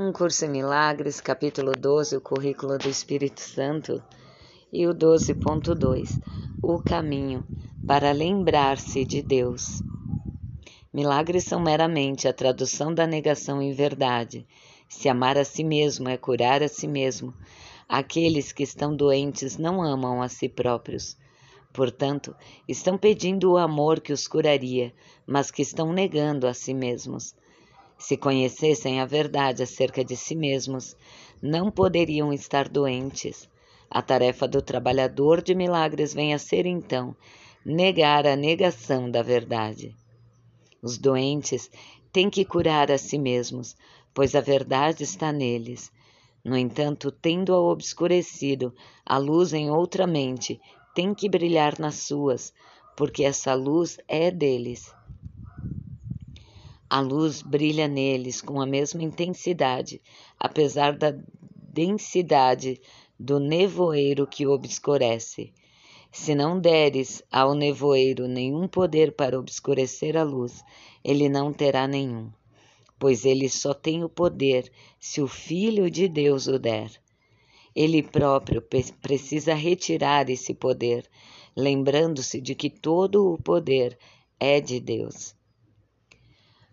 Um Curso em Milagres, capítulo 12, o currículo do Espírito Santo, e o 12.2, o caminho para lembrar-se de Deus. Milagres são meramente a tradução da negação em verdade. Se amar a si mesmo é curar a si mesmo. Aqueles que estão doentes não amam a si próprios. Portanto, estão pedindo o amor que os curaria, mas que estão negando a si mesmos. Se conhecessem a verdade acerca de si mesmos, não poderiam estar doentes. A tarefa do trabalhador de milagres vem a ser, então, negar a negação da verdade. Os doentes têm que curar a si mesmos, pois a verdade está neles. No entanto, tendo-a obscurecido, a luz em outra mente tem que brilhar nas suas, porque essa luz é deles. A luz brilha neles com a mesma intensidade, apesar da densidade do nevoeiro que obscurece. Se não deres ao nevoeiro nenhum poder para obscurecer a luz, ele não terá nenhum, pois ele só tem o poder se o Filho de Deus o der. Ele próprio precisa retirar esse poder, lembrando-se de que todo o poder é de Deus.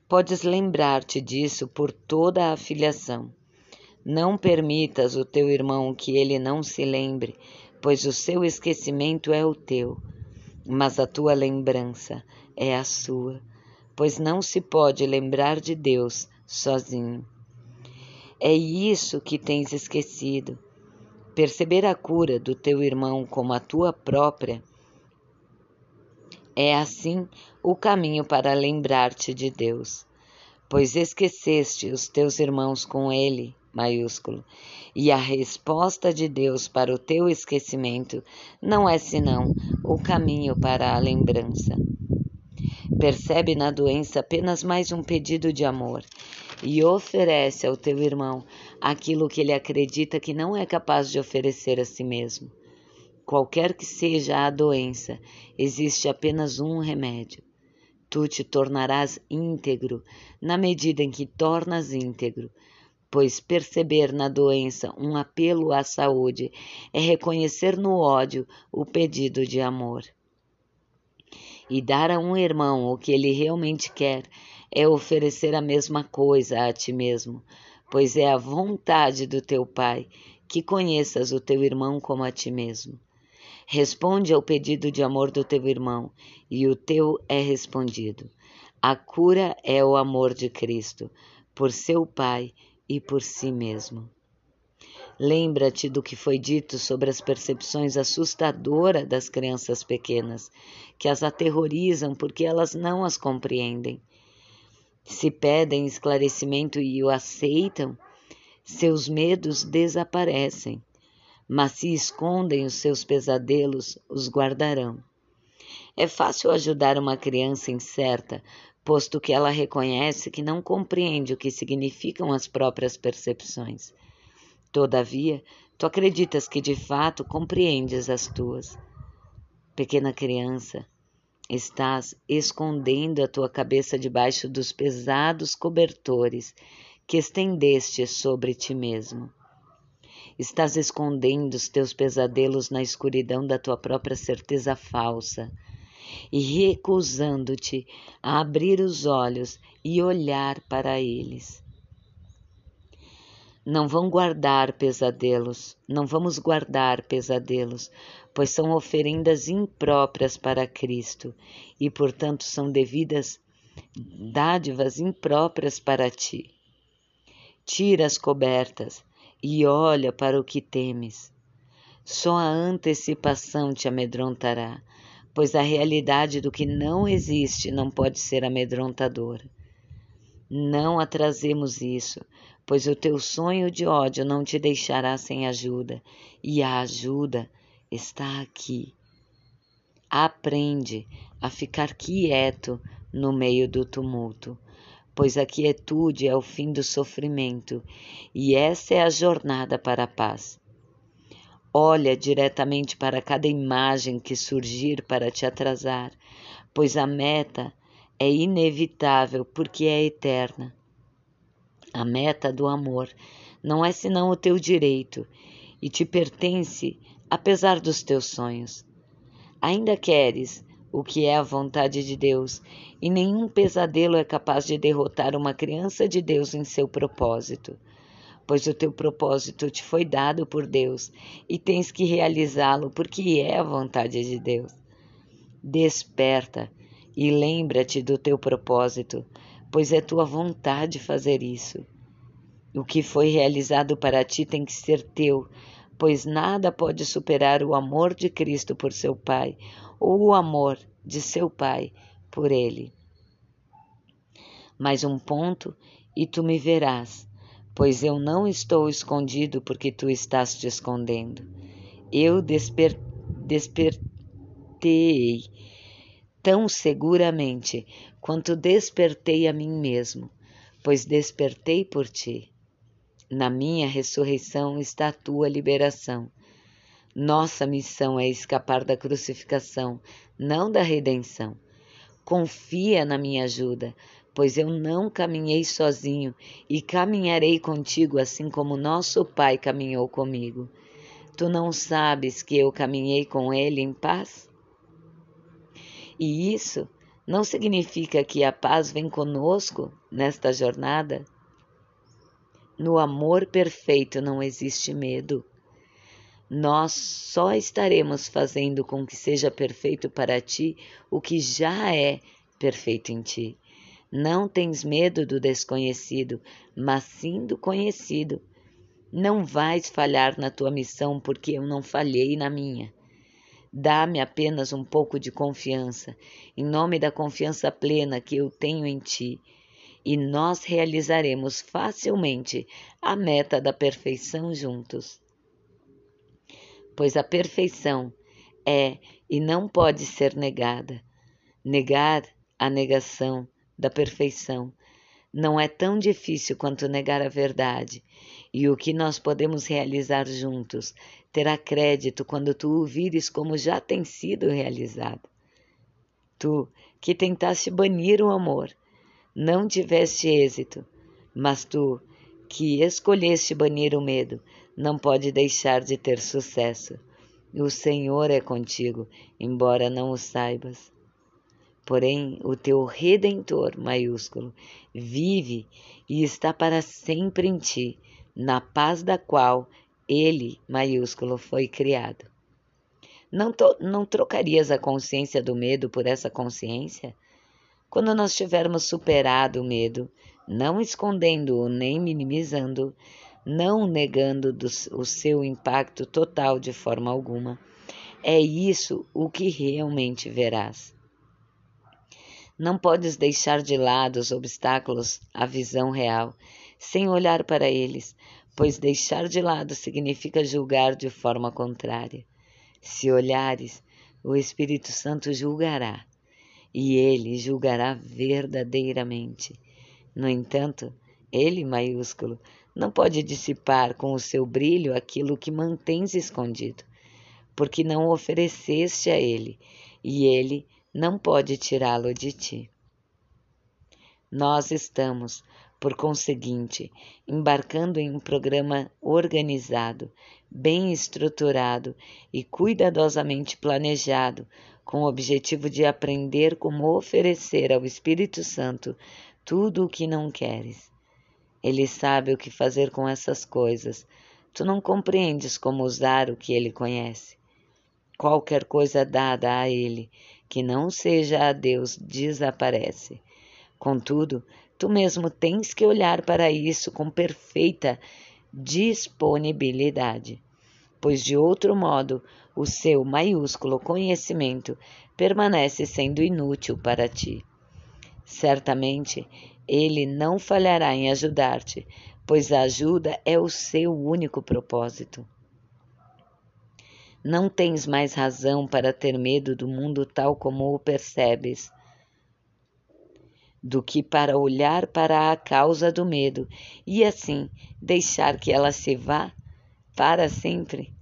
Podes lembrar-te disso por toda a filiação. Não permitas o teu irmão que ele não se lembre, pois o seu esquecimento é o teu, mas a tua lembrança é a sua, pois não se pode lembrar de Deus sozinho. É isso que tens esquecido. Perceber a cura do teu irmão como a tua própria é assim o caminho para lembrar-te de Deus, pois esqueceste os teus irmãos com ele, maiúsculo, e a resposta de Deus para o teu esquecimento não é senão o caminho para a lembrança. Percebe na doença apenas mais um pedido de amor e oferece ao teu irmão aquilo que ele acredita que não é capaz de oferecer a si mesmo. Qualquer que seja a doença, existe apenas um remédio. Tu te tornarás íntegro na medida em que tornas íntegro, pois perceber na doença um apelo à saúde é reconhecer no ódio o pedido de amor. E dar a um irmão o que ele realmente quer é oferecer a mesma coisa a ti mesmo, pois é a vontade do teu Pai que conheças o teu irmão como a ti mesmo. Responde ao pedido de amor do teu irmão, e o teu é respondido. A cura é o amor de Cristo, por seu Pai e por si mesmo. Lembra-te do que foi dito sobre as percepções assustadoras das crianças pequenas, que as aterrorizam porque elas não as compreendem. Se pedem esclarecimento e o aceitam, seus medos desaparecem mas se escondem os seus pesadelos, os guardarão. É fácil ajudar uma criança incerta, posto que ela reconhece que não compreende o que significam as próprias percepções. Todavia, tu acreditas que de fato compreendes as tuas. Pequena criança, estás escondendo a tua cabeça debaixo dos pesados cobertores que estendeste sobre ti mesmo. Estás escondendo os teus pesadelos na escuridão da tua própria certeza falsa e recusando-te a abrir os olhos e olhar para eles. Não vão guardar pesadelos, não vamos guardar pesadelos, pois são oferendas impróprias para Cristo e, portanto, são devidas dádivas impróprias para ti. Tira as cobertas, e olha para o que temes. Só a antecipação te amedrontará, pois a realidade do que não existe não pode ser amedrontadora. Não atrasemos isso, pois o teu sonho de ódio não te deixará sem ajuda, e a ajuda está aqui. Aprende a ficar quieto no meio do tumulto pois a quietude é o fim do sofrimento, e essa é a jornada para a paz. Olha diretamente para cada imagem que surgir para te atrasar, pois a meta é inevitável porque é eterna. A meta do amor não é senão o teu direito e te pertence apesar dos teus sonhos. Ainda queres o que é a vontade de Deus, e nenhum pesadelo é capaz de derrotar uma criança de Deus em seu propósito pois o teu propósito te foi dado por Deus e tens que realizá-lo porque é a vontade de Deus. Desperta e lembra-te do teu propósito, pois é tua vontade fazer isso. O que foi realizado para ti tem que ser teu, pois nada pode superar o amor de Cristo por seu Pai ou o amor de seu Pai por ele. Mais um ponto e tu me verás pois eu não estou escondido porque tu estás te escondendo. Eu desper despertei tão seguramente quanto despertei a mim mesmo, pois despertei por ti. Na minha ressurreição está a tua liberação. Nossa missão é escapar da crucificação, não da redenção. Confia na minha ajuda, pois eu não caminhei sozinho e caminharei contigo assim como nosso Pai caminhou comigo. Tu não sabes que eu caminhei com ele em paz? E isso não significa que a paz vem conosco nesta jornada? No amor perfeito não existe medo. Nós só estaremos fazendo com que seja perfeito para ti o que já é perfeito em ti. Não tens medo do desconhecido, mas sim do conhecido. Não vais falhar na tua missão, porque eu não falhei na minha. Dá-me apenas um pouco de confiança, em nome da confiança plena que eu tenho em ti, e nós realizaremos facilmente a meta da perfeição juntos. Pois a perfeição é e não pode ser negada. Negar a negação da perfeição. Não é tão difícil quanto negar a verdade, e o que nós podemos realizar juntos terá crédito quando tu o vires como já tem sido realizado. Tu, que tentaste banir o amor, não tiveste êxito, mas tu, que escolheste banir o medo, não pode deixar de ter sucesso. O Senhor é contigo, embora não o saibas. Porém, o teu redentor maiúsculo vive e está para sempre em ti, na paz da qual ele maiúsculo foi criado. Não, to, não trocarias a consciência do medo por essa consciência? Quando nós tivermos superado o medo, não escondendo-o nem minimizando, não negando do, o seu impacto total de forma alguma, é isso o que realmente verás. Não podes deixar de lado os obstáculos à visão real, sem olhar para eles, pois deixar de lado significa julgar de forma contrária. Se olhares, o Espírito Santo julgará, e ele julgará verdadeiramente. No entanto, ele, maiúsculo, não pode dissipar com o seu brilho aquilo que mantens escondido, porque não ofereceste a ele, e ele não pode tirá-lo de ti. Nós estamos, por conseguinte, embarcando em um programa organizado, bem estruturado e cuidadosamente planejado, com o objetivo de aprender como oferecer ao Espírito Santo tudo o que não queres. Ele sabe o que fazer com essas coisas. Tu não compreendes como usar o que ele conhece. Qualquer coisa dada a ele que não seja a Deus desaparece. Contudo, tu mesmo tens que olhar para isso com perfeita disponibilidade, pois de outro modo o seu maiúsculo conhecimento permanece sendo inútil para ti. Certamente ele não falhará em ajudar-te, pois a ajuda é o seu único propósito. Não tens mais razão para ter medo do mundo tal como o percebes, do que para olhar para a causa do medo e assim deixar que ela se vá para sempre.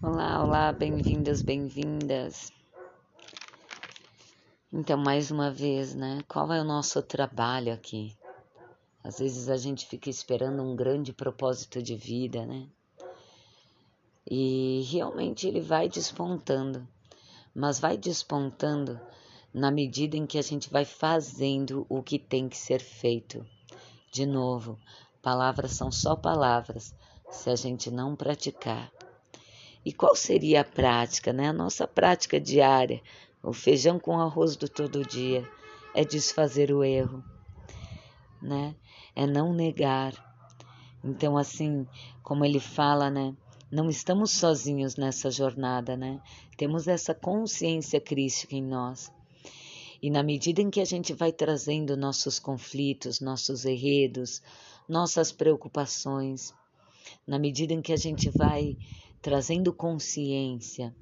Olá, olá, bem-vindos, bem-vindas. Então, mais uma vez, né? Qual é o nosso trabalho aqui? Às vezes a gente fica esperando um grande propósito de vida, né? E realmente ele vai despontando, mas vai despontando na medida em que a gente vai fazendo o que tem que ser feito. De novo, palavras são só palavras se a gente não praticar. E qual seria a prática, né? A nossa prática diária, o feijão com arroz do todo dia, é desfazer o erro, né? É não negar. Então, assim, como ele fala, né? Não estamos sozinhos nessa jornada, né? Temos essa consciência crística em nós. E na medida em que a gente vai trazendo nossos conflitos, nossos enredos, nossas preocupações, na medida em que a gente vai trazendo consciência,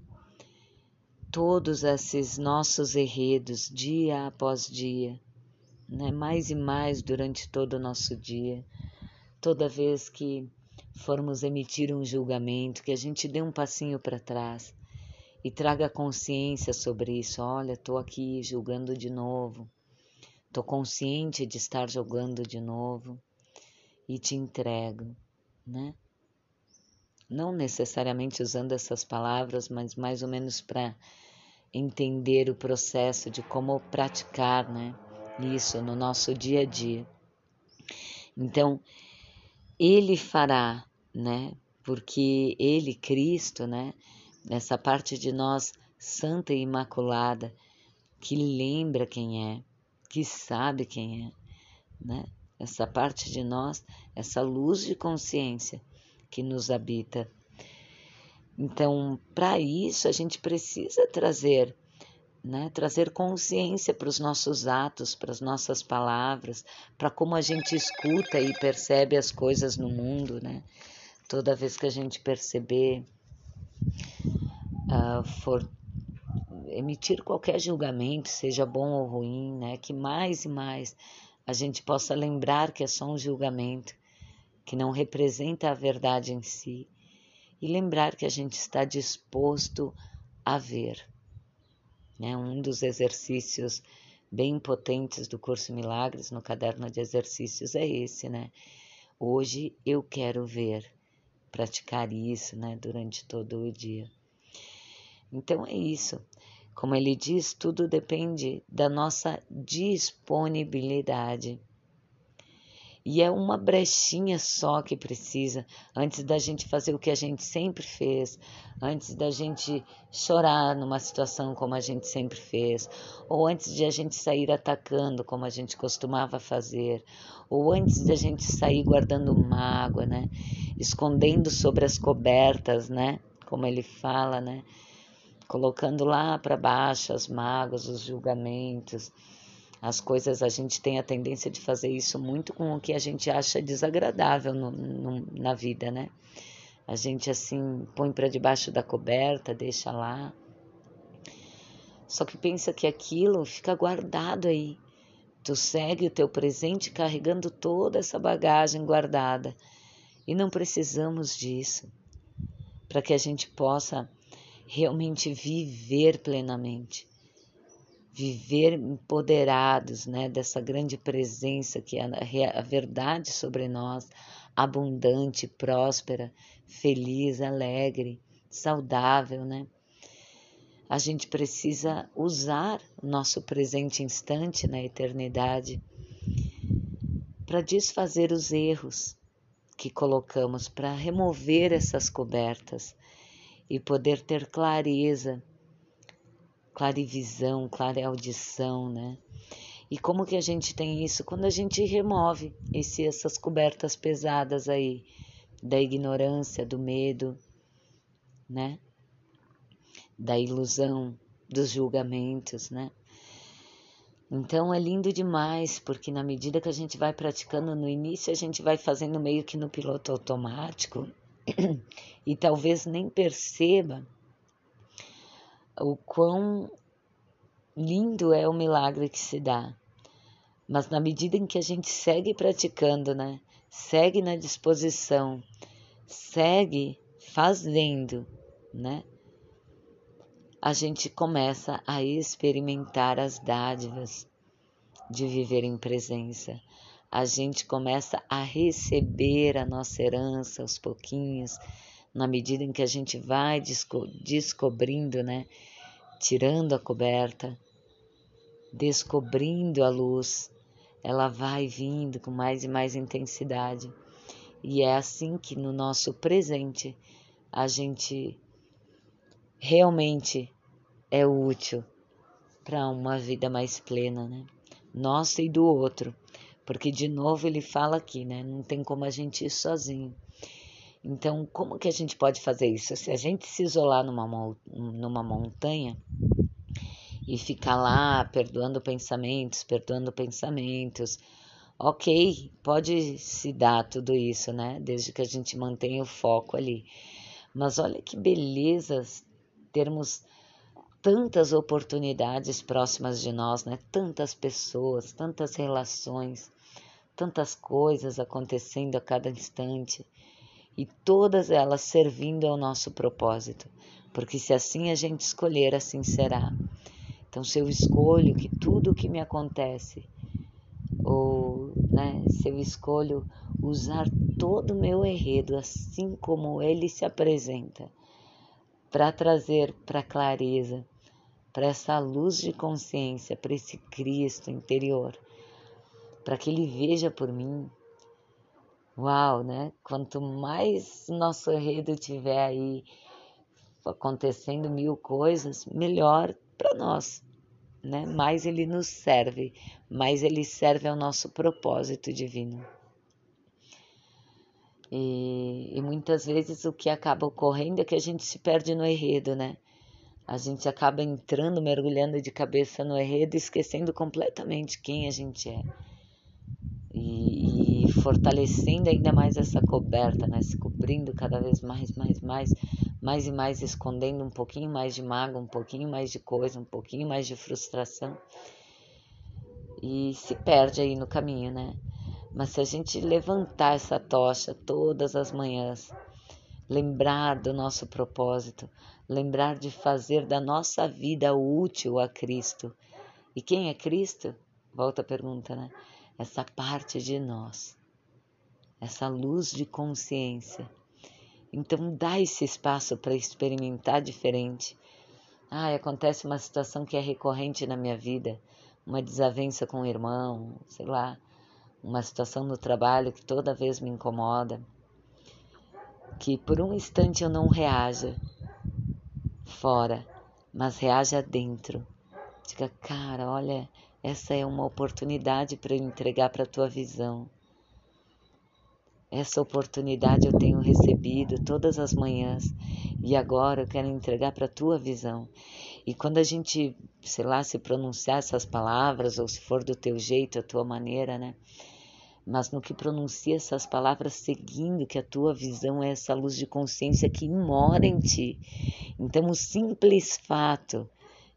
todos esses nossos enredos, dia após dia, né? mais e mais durante todo o nosso dia, toda vez que formos emitir um julgamento, que a gente dê um passinho para trás e traga consciência sobre isso. Olha, estou aqui julgando de novo, estou consciente de estar julgando de novo e te entrego, né? Não necessariamente usando essas palavras, mas mais ou menos para entender o processo de como praticar, né? Isso no nosso dia a dia. Então, ele fará, né? Porque ele, Cristo, né? Essa parte de nós santa e imaculada, que lembra quem é, que sabe quem é, né? Essa parte de nós, essa luz de consciência que nos habita. Então, para isso, a gente precisa trazer né? trazer consciência para os nossos atos, para as nossas palavras, para como a gente escuta e percebe as coisas no mundo. Né? Toda vez que a gente perceber, uh, for emitir qualquer julgamento, seja bom ou ruim, né? que mais e mais a gente possa lembrar que é só um julgamento, que não representa a verdade em si, e lembrar que a gente está disposto a ver. Né? Um dos exercícios bem potentes do curso Milagres no caderno de exercícios é esse, né? Hoje eu quero ver, praticar isso, né, durante todo o dia. Então é isso. Como ele diz, tudo depende da nossa disponibilidade. E é uma brechinha só que precisa antes da gente fazer o que a gente sempre fez, antes da gente chorar numa situação como a gente sempre fez, ou antes de a gente sair atacando como a gente costumava fazer, ou antes de a gente sair guardando mágoa, né? Escondendo sobre as cobertas, né? Como ele fala, né? Colocando lá para baixo as mágoas, os julgamentos as coisas, a gente tem a tendência de fazer isso muito com o que a gente acha desagradável no, no, na vida, né? A gente assim põe para debaixo da coberta, deixa lá. Só que pensa que aquilo fica guardado aí. Tu segue o teu presente carregando toda essa bagagem guardada. E não precisamos disso para que a gente possa realmente viver plenamente viver empoderados né, dessa grande presença que é a verdade sobre nós, abundante, próspera, feliz, alegre, saudável, né? A gente precisa usar o nosso presente instante na eternidade para desfazer os erros que colocamos, para remover essas cobertas e poder ter clareza clarivisão, clareaudição, né? E como que a gente tem isso? Quando a gente remove esse, essas cobertas pesadas aí da ignorância, do medo, né? Da ilusão, dos julgamentos, né? Então é lindo demais, porque na medida que a gente vai praticando no início, a gente vai fazendo meio que no piloto automático e talvez nem perceba o quão lindo é o milagre que se dá. Mas na medida em que a gente segue praticando, né? Segue na disposição, segue fazendo, né? a gente começa a experimentar as dádivas de viver em presença. A gente começa a receber a nossa herança aos pouquinhos, na medida em que a gente vai desco descobrindo, né? Tirando a coberta, descobrindo a luz, ela vai vindo com mais e mais intensidade. E é assim que no nosso presente a gente realmente é útil para uma vida mais plena, né? Nossa e do outro. Porque de novo ele fala aqui, né? Não tem como a gente ir sozinho. Então, como que a gente pode fazer isso? Se a gente se isolar numa, numa montanha e ficar lá perdoando pensamentos, perdoando pensamentos, ok, pode se dar tudo isso, né? Desde que a gente mantenha o foco ali. Mas olha que beleza termos tantas oportunidades próximas de nós, né? Tantas pessoas, tantas relações, tantas coisas acontecendo a cada instante e todas elas servindo ao nosso propósito, porque se assim a gente escolher, assim será. Então, se eu escolho que tudo o que me acontece, ou né, se eu escolho usar todo o meu enredo assim como ele se apresenta, para trazer para clareza, para essa luz de consciência, para esse Cristo interior, para que ele veja por mim Uau, né? Quanto mais nosso enredo tiver aí acontecendo mil coisas, melhor para nós, né? Mais ele nos serve, mais ele serve ao nosso propósito divino. E, e muitas vezes o que acaba ocorrendo é que a gente se perde no enredo, né? A gente acaba entrando, mergulhando de cabeça no enredo, esquecendo completamente quem a gente é e, fortalecendo ainda mais essa coberta, né? Se cobrindo cada vez mais, mais, mais, mais e mais, escondendo um pouquinho mais de mágoa, um pouquinho mais de coisa, um pouquinho mais de frustração. E se perde aí no caminho, né? Mas se a gente levantar essa tocha todas as manhãs, lembrar do nosso propósito, lembrar de fazer da nossa vida útil a Cristo. E quem é Cristo? Volta a pergunta, né? essa parte de nós, essa luz de consciência. Então, dá esse espaço para experimentar diferente. Ah, acontece uma situação que é recorrente na minha vida, uma desavença com o irmão, sei lá, uma situação no trabalho que toda vez me incomoda. Que por um instante eu não reaja fora, mas reaja dentro. Diga, cara, olha, essa é uma oportunidade para eu entregar para a tua visão. Essa oportunidade eu tenho recebido todas as manhãs e agora eu quero entregar para a tua visão. E quando a gente, sei lá, se pronunciar essas palavras, ou se for do teu jeito, a tua maneira, né? Mas no que pronuncia essas palavras, seguindo que a tua visão é essa luz de consciência que mora em ti. Então, o simples fato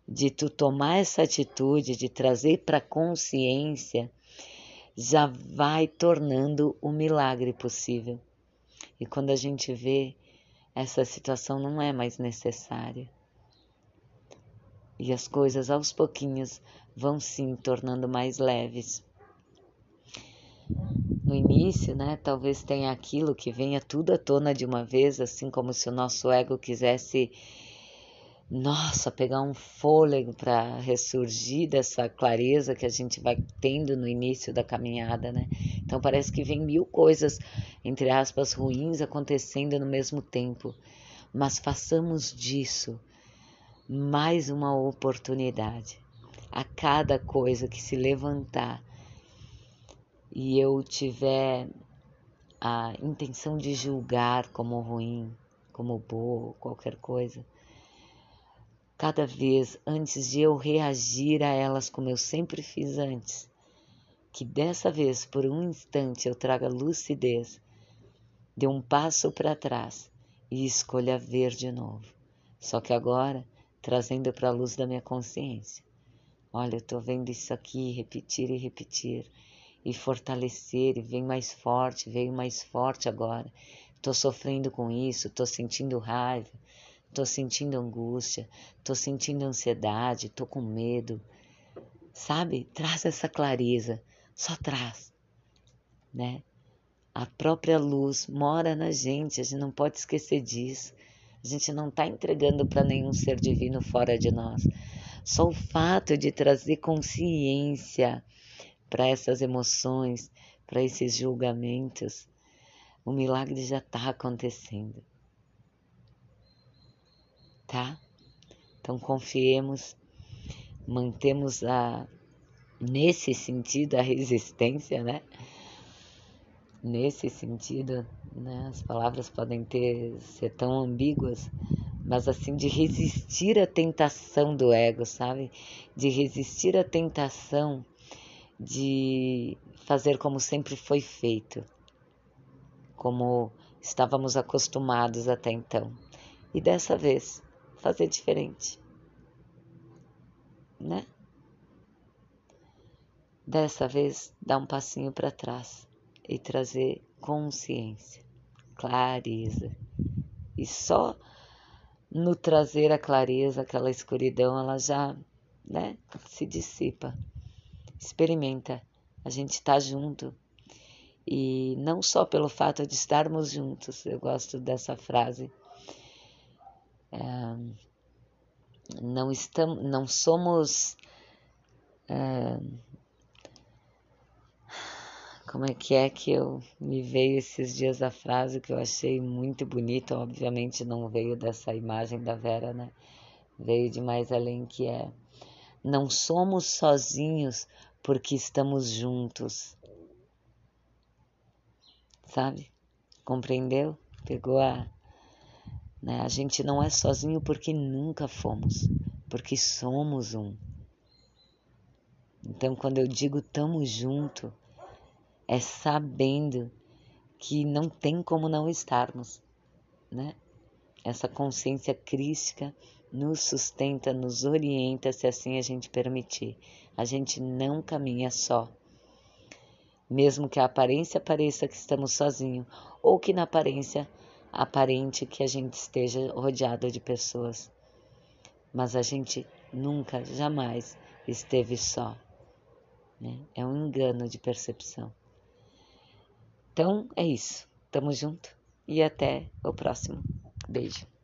de tu tomar essa atitude, de trazer para consciência, já vai tornando o milagre possível. E quando a gente vê, essa situação não é mais necessária. E as coisas aos pouquinhos vão sim tornando mais leves. No início, né, talvez tenha aquilo que venha tudo à tona de uma vez, assim como se o nosso ego quisesse nossa, pegar um fôlego para ressurgir dessa clareza que a gente vai tendo no início da caminhada, né? Então parece que vem mil coisas, entre aspas, ruins acontecendo no mesmo tempo. Mas façamos disso mais uma oportunidade. A cada coisa que se levantar e eu tiver a intenção de julgar como ruim, como boa, qualquer coisa cada vez antes de eu reagir a elas como eu sempre fiz antes. Que dessa vez, por um instante, eu traga lucidez, dê um passo para trás e escolha ver de novo. Só que agora, trazendo para a luz da minha consciência. Olha, eu estou vendo isso aqui repetir e repetir e fortalecer e vem mais forte, veio mais forte agora. Estou sofrendo com isso, estou sentindo raiva, tô sentindo angústia, tô sentindo ansiedade, tô com medo. Sabe? Traz essa clareza, só traz, né? A própria luz mora na gente, a gente não pode esquecer disso. A gente não está entregando para nenhum ser divino fora de nós. Só o fato de trazer consciência para essas emoções, para esses julgamentos, o milagre já está acontecendo. Tá? Então confiemos, mantemos a nesse sentido a resistência, né? Nesse sentido, né? As palavras podem ter ser tão ambíguas, mas assim de resistir à tentação do ego, sabe? De resistir à tentação de fazer como sempre foi feito, como estávamos acostumados até então. E dessa vez fazer diferente, né? Dessa vez dar um passinho para trás e trazer consciência, clareza. E só no trazer a clareza, aquela escuridão, ela já né, se dissipa. Experimenta, a gente está junto. E não só pelo fato de estarmos juntos, eu gosto dessa frase. Não, estamos, não somos. Como é que é que eu me veio esses dias a frase que eu achei muito bonita, obviamente não veio dessa imagem da Vera, né? Veio de mais além que é não somos sozinhos porque estamos juntos. Sabe? Compreendeu? Pegou a né? A gente não é sozinho porque nunca fomos, porque somos um. Então, quando eu digo tamo junto, é sabendo que não tem como não estarmos, né? Essa consciência crística nos sustenta, nos orienta, se assim a gente permitir. A gente não caminha só. Mesmo que a aparência pareça que estamos sozinhos, ou que na aparência aparente que a gente esteja rodeado de pessoas. Mas a gente nunca, jamais esteve só. Né? É um engano de percepção. Então é isso. Tamo junto e até o próximo. Beijo.